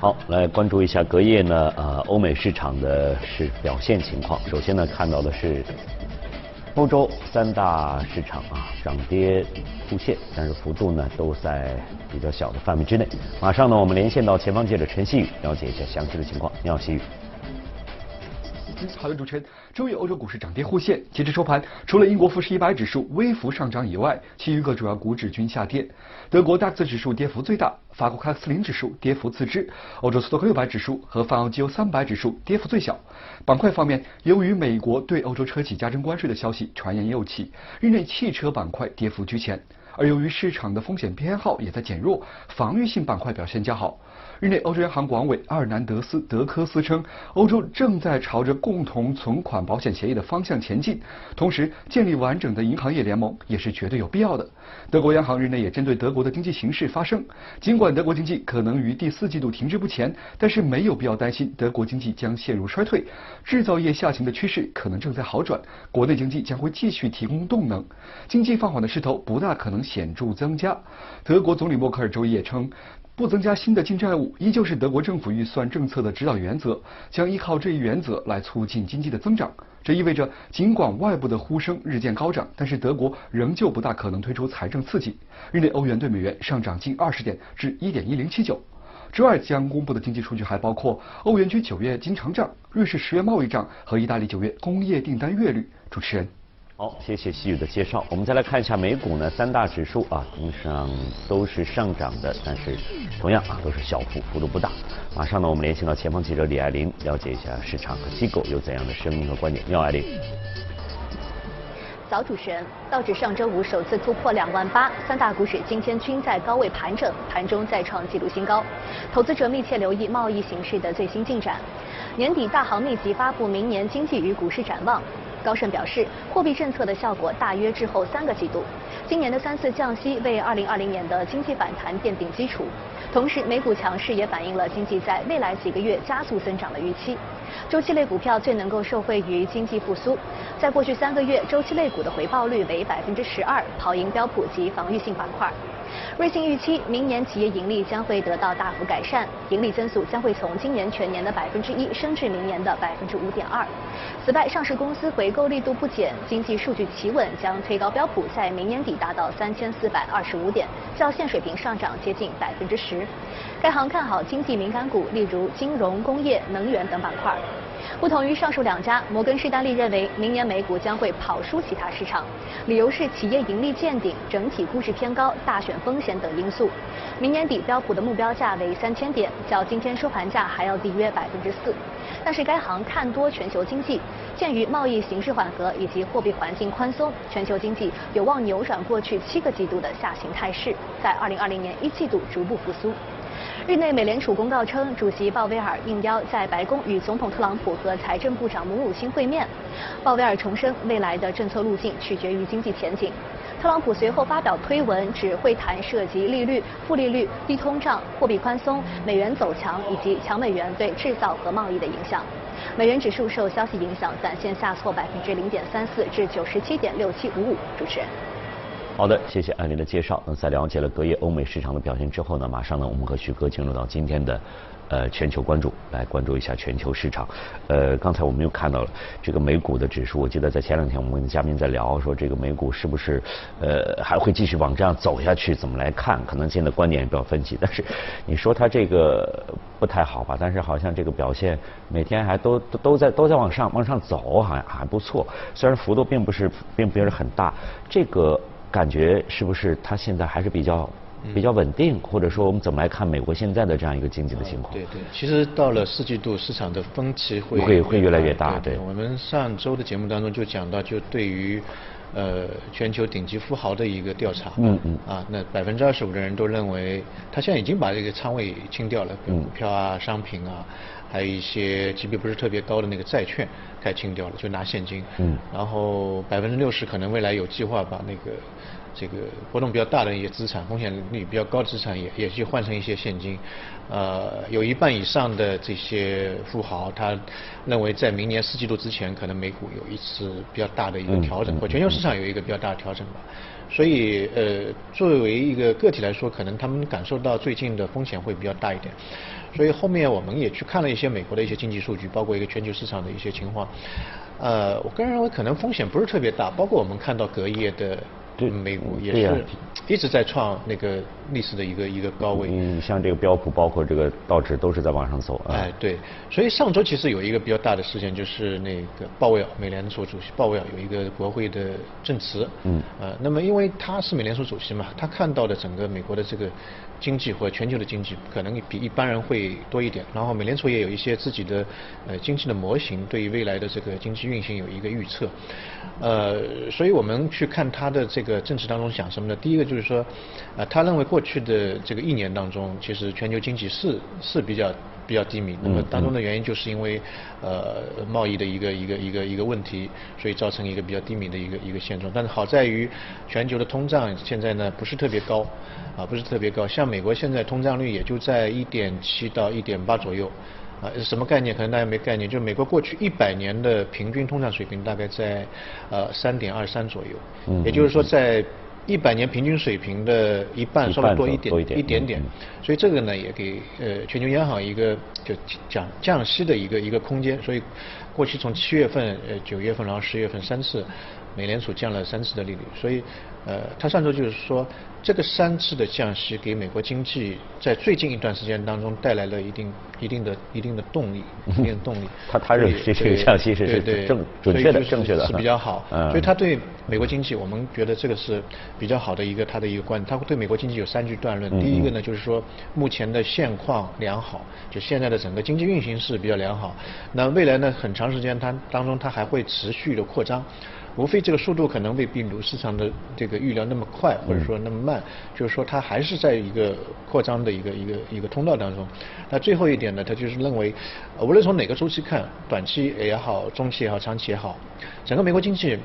好，来关注一下隔夜呢，呃，欧美市场的是表现情况。首先呢，看到的是欧洲三大市场啊，涨跌互现，但是幅度呢都在比较小的范围之内。马上呢，我们连线到前方记者陈曦宇，了解一下详细的情况。你好，曦宇。好的，主持人。周一欧洲股市涨跌互现，截至收盘，除了英国富时一百指数微幅上涨以外，其余各主要股指均下跌。德国 DAX 指数跌幅最大，法国克斯林指数跌幅次之，欧洲斯托克六百指数和泛欧绩优三百指数跌幅最小。板块方面，由于美国对欧洲车企加征关税的消息传言又起，日内汽车板块跌幅居前。而由于市场的风险偏好也在减弱，防御性板块表现较好。日内，欧洲央行广委阿尔南德斯·德科斯称，欧洲正在朝着共同存款保险协议的方向前进，同时建立完整的银行业联盟也是绝对有必要的。德国央行日内也针对德国的经济形势发声，尽管德国经济可能于第四季度停滞不前，但是没有必要担心德国经济将陷入衰退，制造业下行的趋势可能正在好转，国内经济将会继续提供动能，经济放缓的势头不大可能显著增加。德国总理默克尔周一也称。不增加新的净债务，依旧是德国政府预算政策的指导原则，将依靠这一原则来促进经济的增长。这意味着，尽管外部的呼声日渐高涨，但是德国仍旧不大可能推出财政刺激。日内欧元对美元上涨近二十点，至一点一零七九。之外将公布的经济数据还包括欧元区九月经常账、瑞士十月贸易账和意大利九月工业订单月率。主持人。好，谢谢西雨的介绍。我们再来看一下美股呢，三大指数啊，同上都是上涨的，但是同样啊都是小幅，幅度不大。马上呢，我们连线到前方记者李爱玲，了解一下市场和机构有怎样的声音和观点。你好，爱玲。早，主持人，道指上周五首次突破两万八，三大股指今天均在高位盘整，盘中再创纪录新高。投资者密切留意贸易形势的最新进展。年底大行密集发布明年经济与股市展望。高盛表示，货币政策的效果大约滞后三个季度。今年的三次降息为2020年的经济反弹奠定基础。同时，美股强势也反映了经济在未来几个月加速增长的预期。周期类股票最能够受惠于经济复苏。在过去三个月，周期类股的回报率为百分之十二，跑赢标普及防御性板块。瑞信预期明年企业盈利将会得到大幅改善，盈利增速将会从今年全年的百分之一升至明年的百分之五点二。此外，上市公司回购力度不减，经济数据企稳，将推高标普在明年底达到三千四百二十五点，较现水平上涨接近百分之十。该行看好经济敏感股，例如金融、工业、能源等板块。不同于上述两家，摩根士丹利认为明年美股将会跑输其他市场，理由是企业盈利见顶、整体估值偏高、大选风险等因素。明年底标普的目标价为三千点，较今天收盘价还要低约百分之四。但是该行看多全球经济，鉴于贸易形势缓和以及货币环境宽松，全球经济有望扭转过去七个季度的下行态势，在二零二零年一季度逐步复苏。日内，美联储公告称，主席鲍威尔应邀在白宫与总统特朗普和财政部长姆努钦会面。鲍威尔重申，未来的政策路径取决于经济前景。特朗普随后发表推文，指会谈涉及利率、负利率、低通胀、货币宽松、美元走强以及强美元对制造和贸易的影响。美元指数受消息影响，暂线下挫百分之零点三四至九十七点六七五五。主持人。好的，谢谢艾琳的介绍。那在了解了隔夜欧美市场的表现之后呢，马上呢，我们和徐哥进入到今天的呃全球关注，来关注一下全球市场。呃，刚才我们又看到了这个美股的指数，我记得在前两天我们跟嘉宾在聊，说这个美股是不是呃还会继续往这样走下去？怎么来看？可能现在观点也比较分歧。但是 你说它这个不太好吧？但是好像这个表现每天还都都都在都在往上往上走，好像还不错。虽然幅度并不是并不是很大，这个。感觉是不是它现在还是比较比较稳定，或者说我们怎么来看美国现在的这样一个经济的情况？对对，其实到了四季度，市场的分歧会会会越来越大。对，我们上周的节目当中就讲到，就对于呃全球顶级富豪的一个调查，嗯嗯，啊，那百分之二十五的人都认为，他现在已经把这个仓位清掉了，股票啊、商品啊，还有一些级别不是特别高的那个债券，该清掉了，就拿现金。嗯，然后百分之六十可能未来有计划把那个。这个波动比较大的一些资产，风险率比较高的资产也也去换成一些现金，呃，有一半以上的这些富豪，他认为在明年四季度之前，可能美股有一次比较大的一个调整，或全球市场有一个比较大的调整吧。所以，呃，作为一个个体来说，可能他们感受到最近的风险会比较大一点。所以后面我们也去看了一些美国的一些经济数据，包括一个全球市场的一些情况。呃，我个人认为可能风险不是特别大，包括我们看到隔夜的。美股也是一直在创那个历史的一个一个高位。嗯，像这个标普，包括这个道指都是在往上走。哎，对。所以上周其实有一个比较大的事件，就是那个鲍威尔，美联储主席鲍威尔有一个国会的证词。嗯。呃，那么因为他是美联储主席嘛，他看到的整个美国的这个经济或全球的经济可能比一般人会多一点。然后美联储也有一些自己的呃经济的模型，对于未来的这个经济运行有一个预测。呃，所以我们去看他的这个政治当中想什么呢？第一个就是说，呃，他认为过去的这个一年当中，其实全球经济是是比较比较低迷。那么当中的原因就是因为呃贸易的一个一个一个一个问题，所以造成一个比较低迷的一个一个现状。但是好在于全球的通胀现在呢不是特别高，啊不是特别高，像美国现在通胀率也就在一点七到一点八左右。啊，什么概念？可能大家没概念。就美国过去一百年的平均通胀水平大概在呃三点二三左右，嗯，也就是说在一百年平均水平的一半稍微多一点一点点，所以这个呢也给呃全球央行一个就降降息的一个一个空间。所以过去从七月份、呃九月份，然后十月份三次，美联储降了三次的利率，所以。呃，他上周就是说，这个三次的降息给美国经济在最近一段时间当中带来了一定、一定的、一定的动力，一定的动力。他他认为这个降息是是正准确的、正确的，是比较好。所以他对美国经济，我们觉得这个是比较好的一个他的一个观点。他对美国经济有三句断论。第一个呢，就是说目前的现况良好，就现在的整个经济运行是比较良好。那未来呢，很长时间它当中它还会持续的扩张。无非这个速度可能未必如市场的这个预料那么快，或者说那么慢，就是说它还是在一个扩张的一个一个一个通道当中。那最后一点呢，他就是认为，无论从哪个周期看，短期也好，中期也好，长期也好，整个美国经济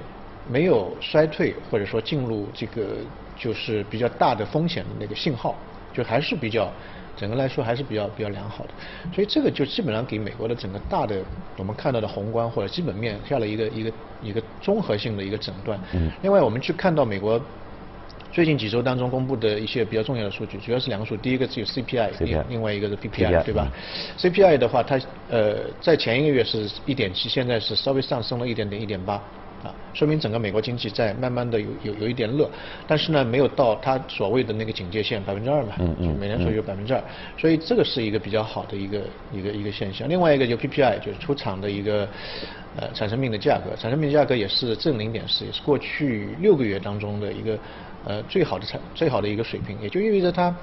没有衰退，或者说进入这个就是比较大的风险的那个信号，就还是比较。整个来说还是比较比较良好的，所以这个就基本上给美国的整个大的我们看到的宏观或者基本面下了一个一个一个综合性的一个诊断。嗯。另外我们去看到美国最近几周当中公布的一些比较重要的数据，主要是两个数，第一个是有 CPI，另外一个是 PPI，对吧？CPI 的话，它呃在前一个月是一点七，现在是稍微上升了一点点，一点八。啊，说明整个美国经济在慢慢的有有有一点热，但是呢，没有到它所谓的那个警戒线百分之二嘛，嗯嗯，美联储有百分之二，所以这个是一个比较好的一个一个一个现象。另外一个就 PPI 就是出厂的一个呃产生品的价格，产生品价格也是正零点四，也是过去六个月当中的一个呃最好的产最好的一个水平，也就意味着它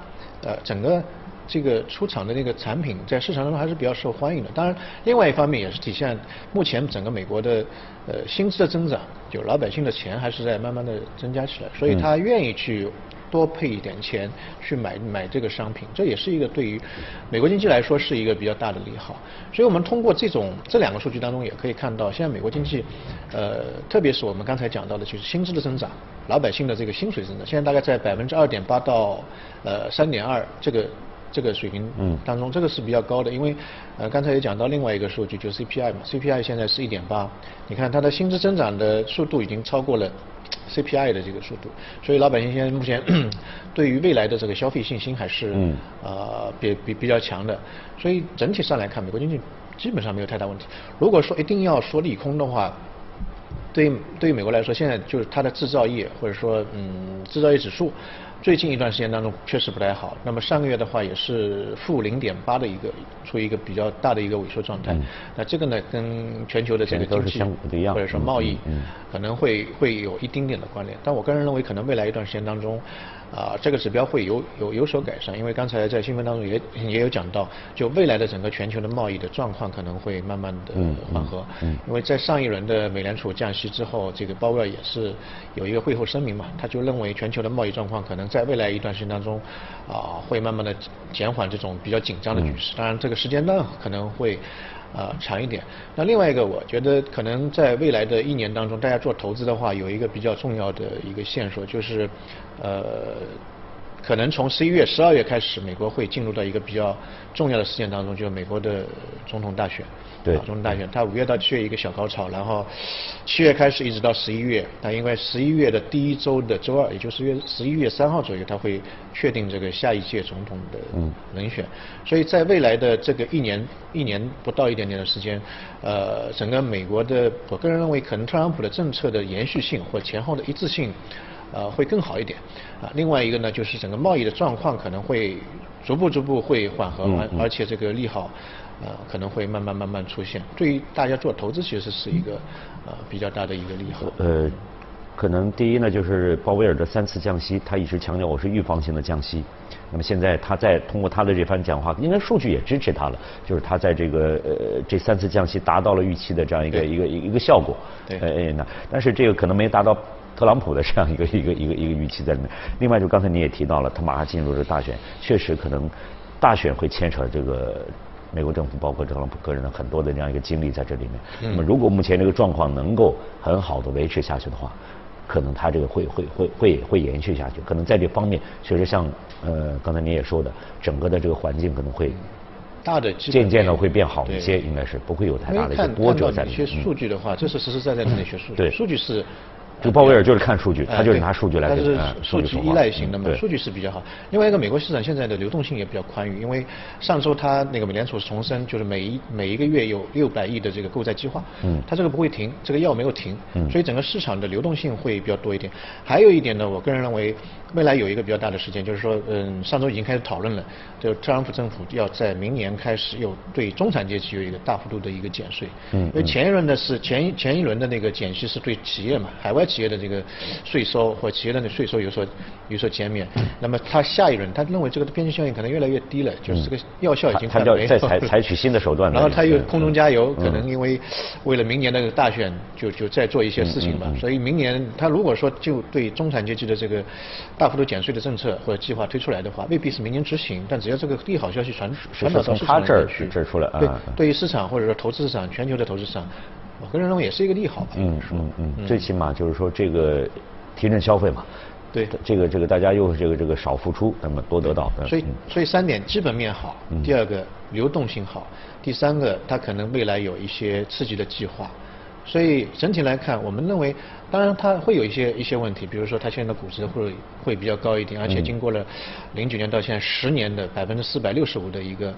呃整个。这个出厂的那个产品在市场当中还是比较受欢迎的。当然，另外一方面也是体现目前整个美国的呃薪资的增长，就老百姓的钱还是在慢慢的增加起来，所以他愿意去多配一点钱去买买这个商品，这也是一个对于美国经济来说是一个比较大的利好。所以我们通过这种这两个数据当中也可以看到，现在美国经济呃特别是我们刚才讲到的就是薪资的增长，老百姓的这个薪水增长，现在大概在百分之二点八到呃三点二这个。这个水平当中，这个是比较高的，因为呃刚才也讲到另外一个数据，就是 CPI 嘛，CPI 现在是一点八，你看它的薪资增长的速度已经超过了 CPI 的这个速度，所以老百姓现在目前 对于未来的这个消费信心还是呃比比比较强的，所以整体上来看，美国经济基本上没有太大问题。如果说一定要说利空的话，对对于美国来说，现在就是它的制造业或者说嗯制造业指数。最近一段时间当中确实不太好，那么上个月的话也是负零点八的一个，处于一个比较大的一个萎缩状态。那这个呢跟全球的这个经济或者说贸易可能会会有一丁点的关联，但我个人认为可能未来一段时间当中。啊，这个指标会有有有所改善，因为刚才在新闻当中也也有讲到，就未来的整个全球的贸易的状况可能会慢慢的缓和。嗯，因为在上一轮的美联储降息之后，这个鲍威尔也是有一个会后声明嘛，他就认为全球的贸易状况可能在未来一段时间当中，啊，会慢慢的减缓这种比较紧张的局势。当然，这个时间段可能会。啊，长一点。那另外一个，我觉得可能在未来的一年当中，大家做投资的话，有一个比较重要的一个线索，就是，呃，可能从十一月、十二月开始，美国会进入到一个比较重要的事件当中，就是美国的总统大选。对，总统大选，它五月到七月一个小高潮，然后七月开始一直到十一月，那因为十一月的第一周的周二，也就是月十一月三号左右，它会确定这个下一届总统的人选。所以在未来的这个一年一年不到一点点的时间，呃，整个美国的，我个人认为，可能特朗普的政策的延续性或前后的一致性。呃，会更好一点，啊，另外一个呢，就是整个贸易的状况可能会逐步逐步会缓和，而而且这个利好，呃，可能会慢慢慢慢出现。对于大家做投资，其实是一个呃比较大的一个利好。呃，可能第一呢，就是鲍威尔的三次降息，他一直强调我是预防性的降息。那么现在他在通过他的这番讲话，应该数据也支持他了，就是他在这个呃这三次降息达到了预期的这样一个一个一个效果。对。哎那但是这个可能没达到。特朗普的这样一个一个一个一个预期在里面。另外，就刚才你也提到了，他马上进入这大选，确实可能大选会牵扯这个美国政府，包括特朗普个人的很多的这样一个经历在这里面。那么，如果目前这个状况能够很好的维持下去的话，可能他这个会会会会会延续下去。可能在这方面，确实像呃刚才你也说的，整个的这个环境可能会大的渐渐的会变好一些，应该是不会有太大的一些波折在里面。一些数据的话，这是实实在在的那些数据，数据是。这个鲍威尔就是看数据，他就是拿数据来它是数据依赖型的嘛，数据是比较好。另外一个，美国市场现在的流动性也比较宽裕，因为上周他那个美联储重申，就是每一每一个月有六百亿的这个购债计划，嗯，它这个不会停，这个药没有停，嗯，所以整个市场的流动性会比较多一点。还有一点呢，我个人认为。未来有一个比较大的事件，就是说，嗯，上周已经开始讨论了，就特朗普政府要在明年开始有对中产阶级有一个大幅度的一个减税。嗯。因为前一轮的是前一前一轮的那个减息是对企业嘛，海外企业的这个税收或企业的那税收有所有所减免。那么他下一轮，他认为这个边际效应可能越来越低了，就是这个药效已经他要再采采取新的手段。然后他又空中加油，可能因为为了明年的大选，就就再做一些事情吧。所以明年他如果说就对中产阶级的这个。大幅度减税的政策或者计划推出来的话，未必是明年执行，但只要这个利好消息传传导到市场去，这儿出来，对，对于市场或者说投资市场，全球的投资市场，我个人认为也是一个利好吧。嗯嗯嗯，最起码就是说这个提振消费嘛。对，这个这个大家又是这个这个少付出，那么多得到。所以所以三点，基本面好，第二个流动性好，第三个它可能未来有一些刺激的计划。所以整体来看，我们认为，当然它会有一些一些问题，比如说它现在的估值会会比较高一点，而且经过了零九年到现在十年的百分之四百六十五的一个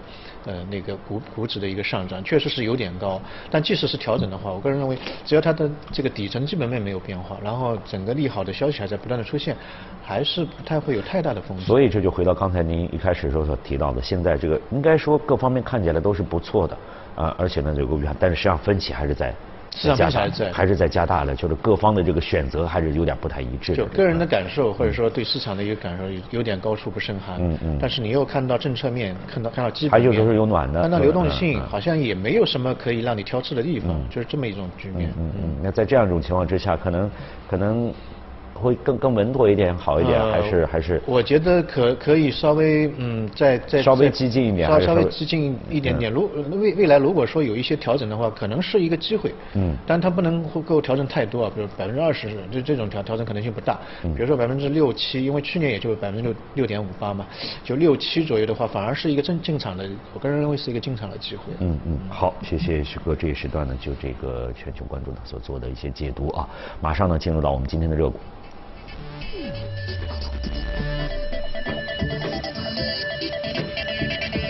呃那个股股指的一个上涨，确实是有点高。但即使是调整的话，我个人认为，只要它的这个底层基本面没有变化，然后整个利好的消息还在不断的出现，还是不太会有太大的风险。所以这就回到刚才您一开始时候所提到的，现在这个应该说各方面看起来都是不错的啊，而且呢这个但是实际上分歧还是在。市场还在，还是在加大了，就是各方的这个选择还是有点不太一致。就个人的感受，或者说对市场的一个感受，有点高处不胜寒。嗯嗯。但是你又看到政策面，看到看到基本面，还有就是有暖的，看到流动性，好像也没有什么可以让你挑刺的地方，就是这么一种局面。嗯嗯。那在这样一种情况之下，可能可能。会更更稳妥一点，好一点，还是还是？我觉得可可以稍微嗯，再再稍微激进一点，稍稍微激进一点点。如未未来如果说有一些调整的话，可能是一个机会。嗯。但它不能够调整太多啊，比如百分之二十，这这种调调整可能性不大。嗯。比如说百分之六七，因为去年也就百分之六六点五八嘛，就六七左右的话，反而是一个正进场的，我个人认为是一个进场的机会。嗯嗯。好，谢谢徐哥这一时段呢，就这个全球关注呢所做的一些解读啊，马上呢进入到我们今天的热股。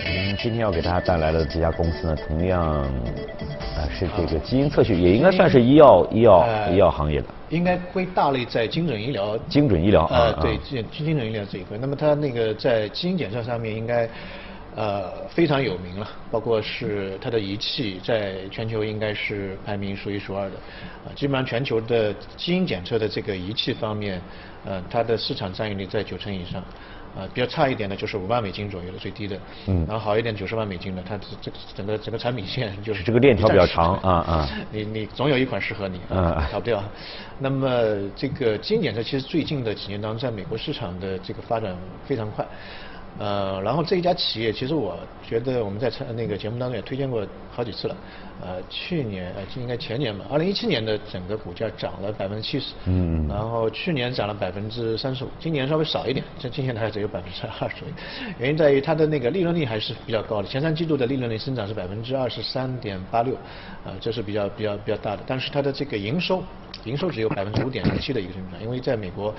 嗯，今天要给大家带来的这家公司呢，同样啊是这个基因测序，也应该算是医药医药医药行业的。应该归大类在精准医疗。精准医疗啊，对，精精准医疗这一块。那么它那个在基因检测上面应该呃非常有名了，包括是它的仪器在全球应该是排名数一数二的。啊，基本上全球的基因检测的这个仪器方面。呃，它的市场占有率在九成以上，啊，比较差一点的就是五万美金左右的最低的，嗯，然后好一点九十万美金的，它这个整个整个产品线就是这个链条比较长啊啊，你你总有一款适合你，嗯，逃不掉。那么这个基因检测其实最近的几年当中，在美国市场的这个发展非常快，呃，然后这一家企业，其实我觉得我们在那个节目当中也推荐过好几次了。呃，去年呃，应该前年吧，二零一七年的整个股价涨了百分之七十，嗯，然后去年涨了百分之三十五，今年稍微少一点，这今年大概只有百分之二十。原因在于它的那个利润率还是比较高的，前三季度的利润率增长是百分之二十三点八六，啊，这是比较比较比较大的，但是它的这个营收。营收只有百分之五点零七的一个增长，因为在美国，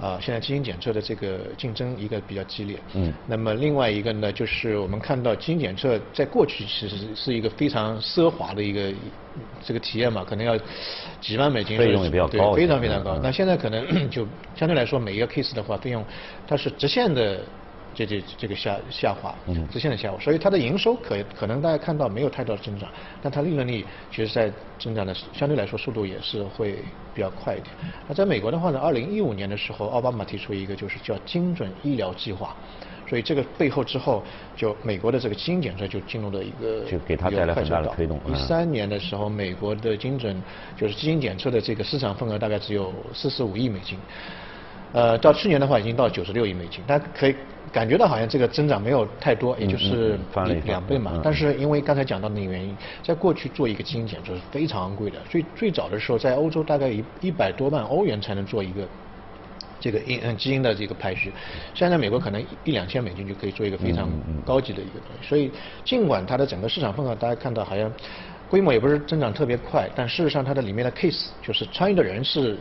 啊，现在基因检测的这个竞争一个比较激烈。嗯。那么另外一个呢，就是我们看到基因检测在过去其实是一个非常奢华的一个这个体验嘛，可能要几万美金。费用也比较高。非常非常高。那现在可能 就相对来说每一个 case 的话，费用它是直线的。这这这个下下滑，直线的下滑，所以它的营收可可能大家看到没有太多的增长，但它利润率其实在增长的相对来说速度也是会比较快一点。那在美国的话呢，二零一五年的时候，奥巴马提出一个就是叫精准医疗计划，所以这个背后之后，就美国的这个基因检测就进入了一个就给它带来很大的推动。一三年的时候，美国的精准就是基因检测的这个市场份额大概只有四十五亿美金。呃，到去年的话已经到九十六亿美金，大家可以感觉到好像这个增长没有太多，也就是两倍嘛。但是因为刚才讲到那个原因，在过去做一个基因检测是非常昂贵的，最最早的时候在欧洲大概一一百多万欧元才能做一个这个因基因的这个排序，现在美国可能一两千美金就可以做一个非常高级的一个东西。所以尽管它的整个市场份额大家看到好像规模也不是增长特别快，但事实上它的里面的 case 就是参与的人是。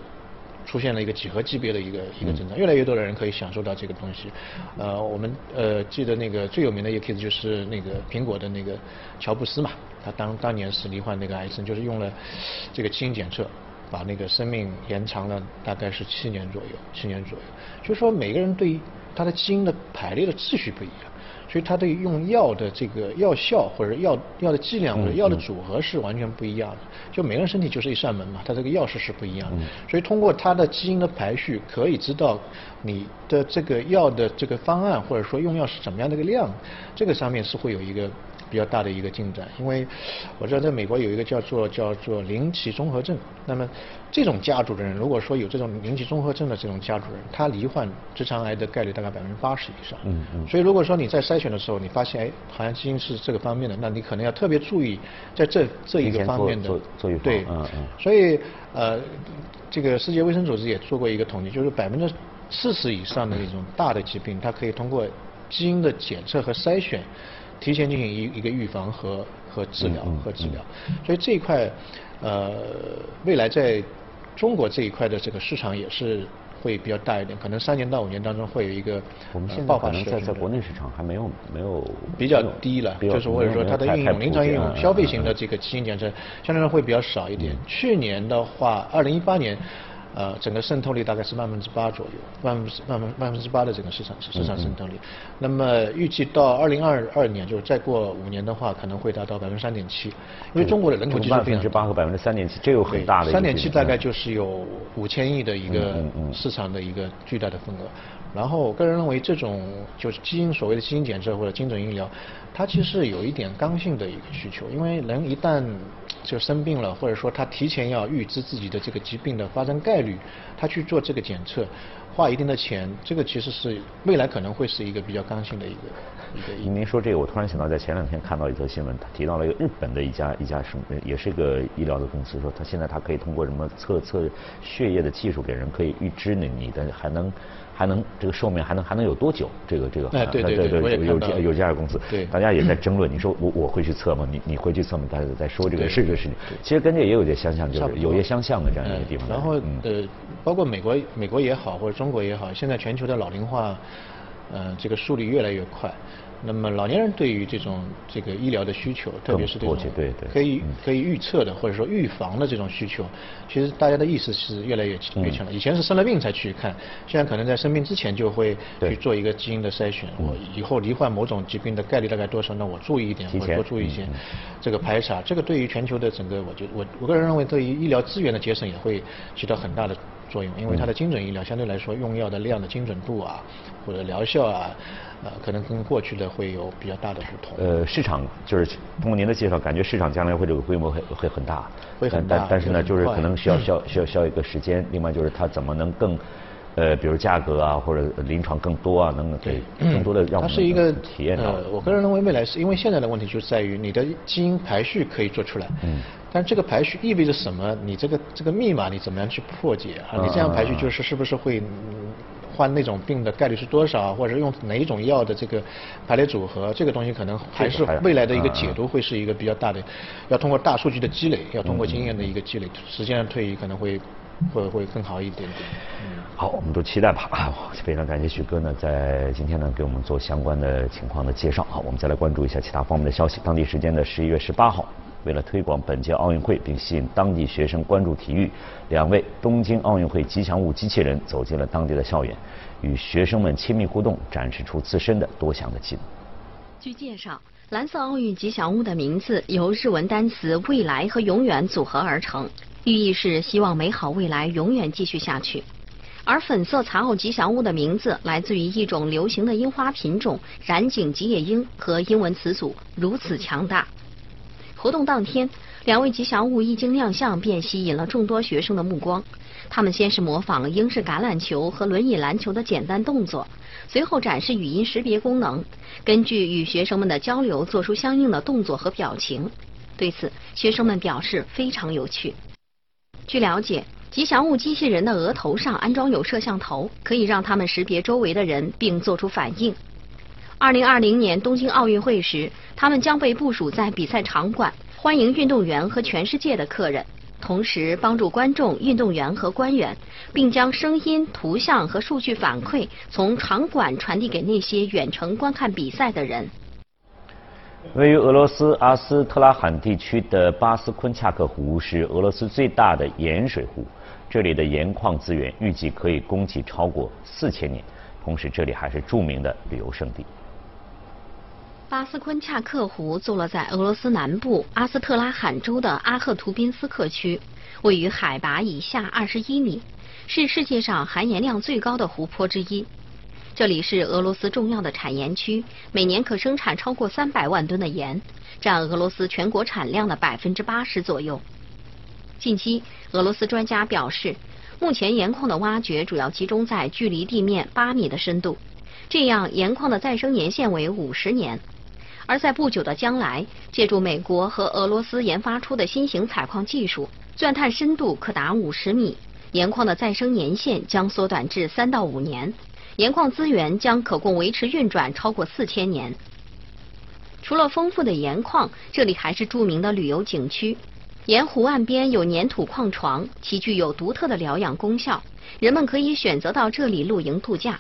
出现了一个几何级别的一个一个增长，越来越多的人可以享受到这个东西。呃，我们呃记得那个最有名的一个 case 就是那个苹果的那个乔布斯嘛，他当当年是罹患那个癌症，就是用了这个基因检测，把那个生命延长了大概是七年左右，七年左右。就是说每个人对于他的基因的排列的秩序不一样。所以它对用药的这个药效或者药药的剂量或者药的组合是完全不一样的。就每个人身体就是一扇门嘛，它这个钥匙是不一样的。所以通过它的基因的排序，可以知道你的这个药的这个方案或者说用药是怎么样的一个量，这个上面是会有一个。比较大的一个进展，因为我知道在美国有一个叫做叫做林奇综合症，那么这种家族的人，如果说有这种林奇综合症的这种家族人，他罹患直肠癌的概率大概百分之八十以上。嗯嗯。所以如果说你在筛选的时候，你发现哎，好像基因是这个方面的，那你可能要特别注意在这这一个方面的。对，嗯嗯。所以呃，这个世界卫生组织也做过一个统计，就是百分之四十以上的那种大的疾病，它可以通过基因的检测和筛选。提前进行一一个预防和和治疗和治疗，所以这一块，呃，未来在中国这一块的这个市场也是会比较大一点，可能三年到五年当中会有一个我们现在可能在在国内市场还没有没有比较低了，就是或者说它的应用临床应用消费型的这个基因检测相对来说会比较少一点。去年的话，二零一八年。呃，整个渗透率大概是万分之八左右，万分之万分万分之八的整个市场市场渗透率。那么预计到二零二二年，就是再过五年的话，可能会达到百分之三点七。因为中国的人口基数万分之八和百分之三点七，这有很大的。三点七大概就是有五千亿的一个市场的一个巨大的份额。然后，我个人认为这种就是基因所谓的基因检测或者精准医疗，它其实有一点刚性的一个需求，因为人一旦就生病了，或者说他提前要预知自己的这个疾病的发生概率，他去做这个检测，花一定的钱，这个其实是未来可能会是一个比较刚性的一个一个。您说这个，我突然想到，在前两天看到一则新闻，他提到了一个日本的一家一家什么，也是一个医疗的公司，说他现在他可以通过什么测测血液的技术给人可以预知你你的还能。还能这个寿命还能还能有多久？这个这个对对对对，有有有这家公司，对，大家也在争论。你说我我会去测吗？你你会去测吗？大家在说这个是这个事情。其实跟这也有点相像，就是有些相像的这样一个地方。然后呃，包括美国美国也好，或者中国也好，现在全球的老龄化，呃，这个速率越来越快。那么老年人对于这种这个医疗的需求，特别是这种可以可以预测的或者说预防的这种需求，其实大家的意识是越来越越强了。以前是生了病才去看，现在可能在生病之前就会去做一个基因的筛选。我以后罹患某种疾病的概率大概多少？那我注意一点，或者多注意一些这个排查。这个对于全球的整个，我觉我我个人认为，对于医疗资源的节省也会起到很大的作用，因为它的精准医疗相对来说用药的量的精准度啊，或者疗效啊。呃，可能跟过去的会有比较大的不同。呃，市场就是通过您的介绍，感觉市场将来会这个规模会会很大，会很大。但但是呢，就是可能需要需要需要需要一个时间。另外就是它怎么能更呃，比如价格啊，或者临床更多啊，能给更多的让我们它是一个体验到。我个人认为未来是因为现在的问题就在于你的基因排序可以做出来，嗯，但这个排序意味着什么？你这个这个密码你怎么样去破解啊？你这样排序就是是不是会？患那种病的概率是多少，或者用哪一种药的这个排列组合，这个东西可能还是未来的一个解读会是一个比较大的，要通过大数据的积累，要通过经验的一个积累，时间的推移可能会会会更好一点点。嗯，好，我们都期待吧。啊，非常感谢徐哥呢，在今天呢给我们做相关的情况的介绍。好，我们再来关注一下其他方面的消息。当地时间的十一月十八号。为了推广本届奥运会，并吸引当地学生关注体育，两位东京奥运会吉祥物机器人走进了当地的校园，与学生们亲密互动，展示出自身的多项的技能。据介绍，蓝色奥运吉祥物的名字由日文单词“未来”和“永远”组合而成，寓意是希望美好未来永远继续下去。而粉色残奥吉祥物的名字来自于一种流行的樱花品种——染井吉野樱，和英文词组“如此强大”。活动当天，两位吉祥物一经亮相，便吸引了众多学生的目光。他们先是模仿英式橄榄球和轮椅篮球的简单动作，随后展示语音识别功能，根据与学生们的交流做出相应的动作和表情。对此，学生们表示非常有趣。据了解，吉祥物机器人的额头上安装有摄像头，可以让他们识别周围的人并做出反应。二零二零年东京奥运会时，他们将被部署在比赛场馆，欢迎运动员和全世界的客人，同时帮助观众、运动员和官员，并将声音、图像和数据反馈从场馆传递给那些远程观看比赛的人。位于俄罗斯阿斯特拉罕地区的巴斯昆恰克湖是俄罗斯最大的盐水湖，这里的盐矿资源预计可以供给超过四千年，同时这里还是著名的旅游胜地。巴斯昆恰克湖坐落在俄罗斯南部阿斯特拉罕州的阿赫图宾斯克区，位于海拔以下二十一米，是世界上含盐量最高的湖泊之一。这里是俄罗斯重要的产盐区，每年可生产超过三百万吨的盐，占俄罗斯全国产量的百分之八十左右。近期，俄罗斯专家表示，目前盐矿的挖掘主要集中在距离地面八米的深度，这样盐矿的再生年限为五十年。而在不久的将来，借助美国和俄罗斯研发出的新型采矿技术，钻探深度可达五十米，盐矿的再生年限将缩短至三到五年，盐矿资源将可供维持运转超过四千年。除了丰富的盐矿，这里还是著名的旅游景区。沿湖岸边有粘土矿床，其具有独特的疗养功效，人们可以选择到这里露营度假。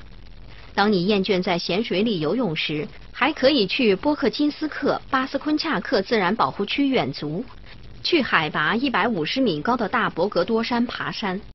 当你厌倦在咸水里游泳时，还可以去波克金斯克巴斯昆恰克自然保护区远足，去海拔一百五十米高的大博格多山爬山。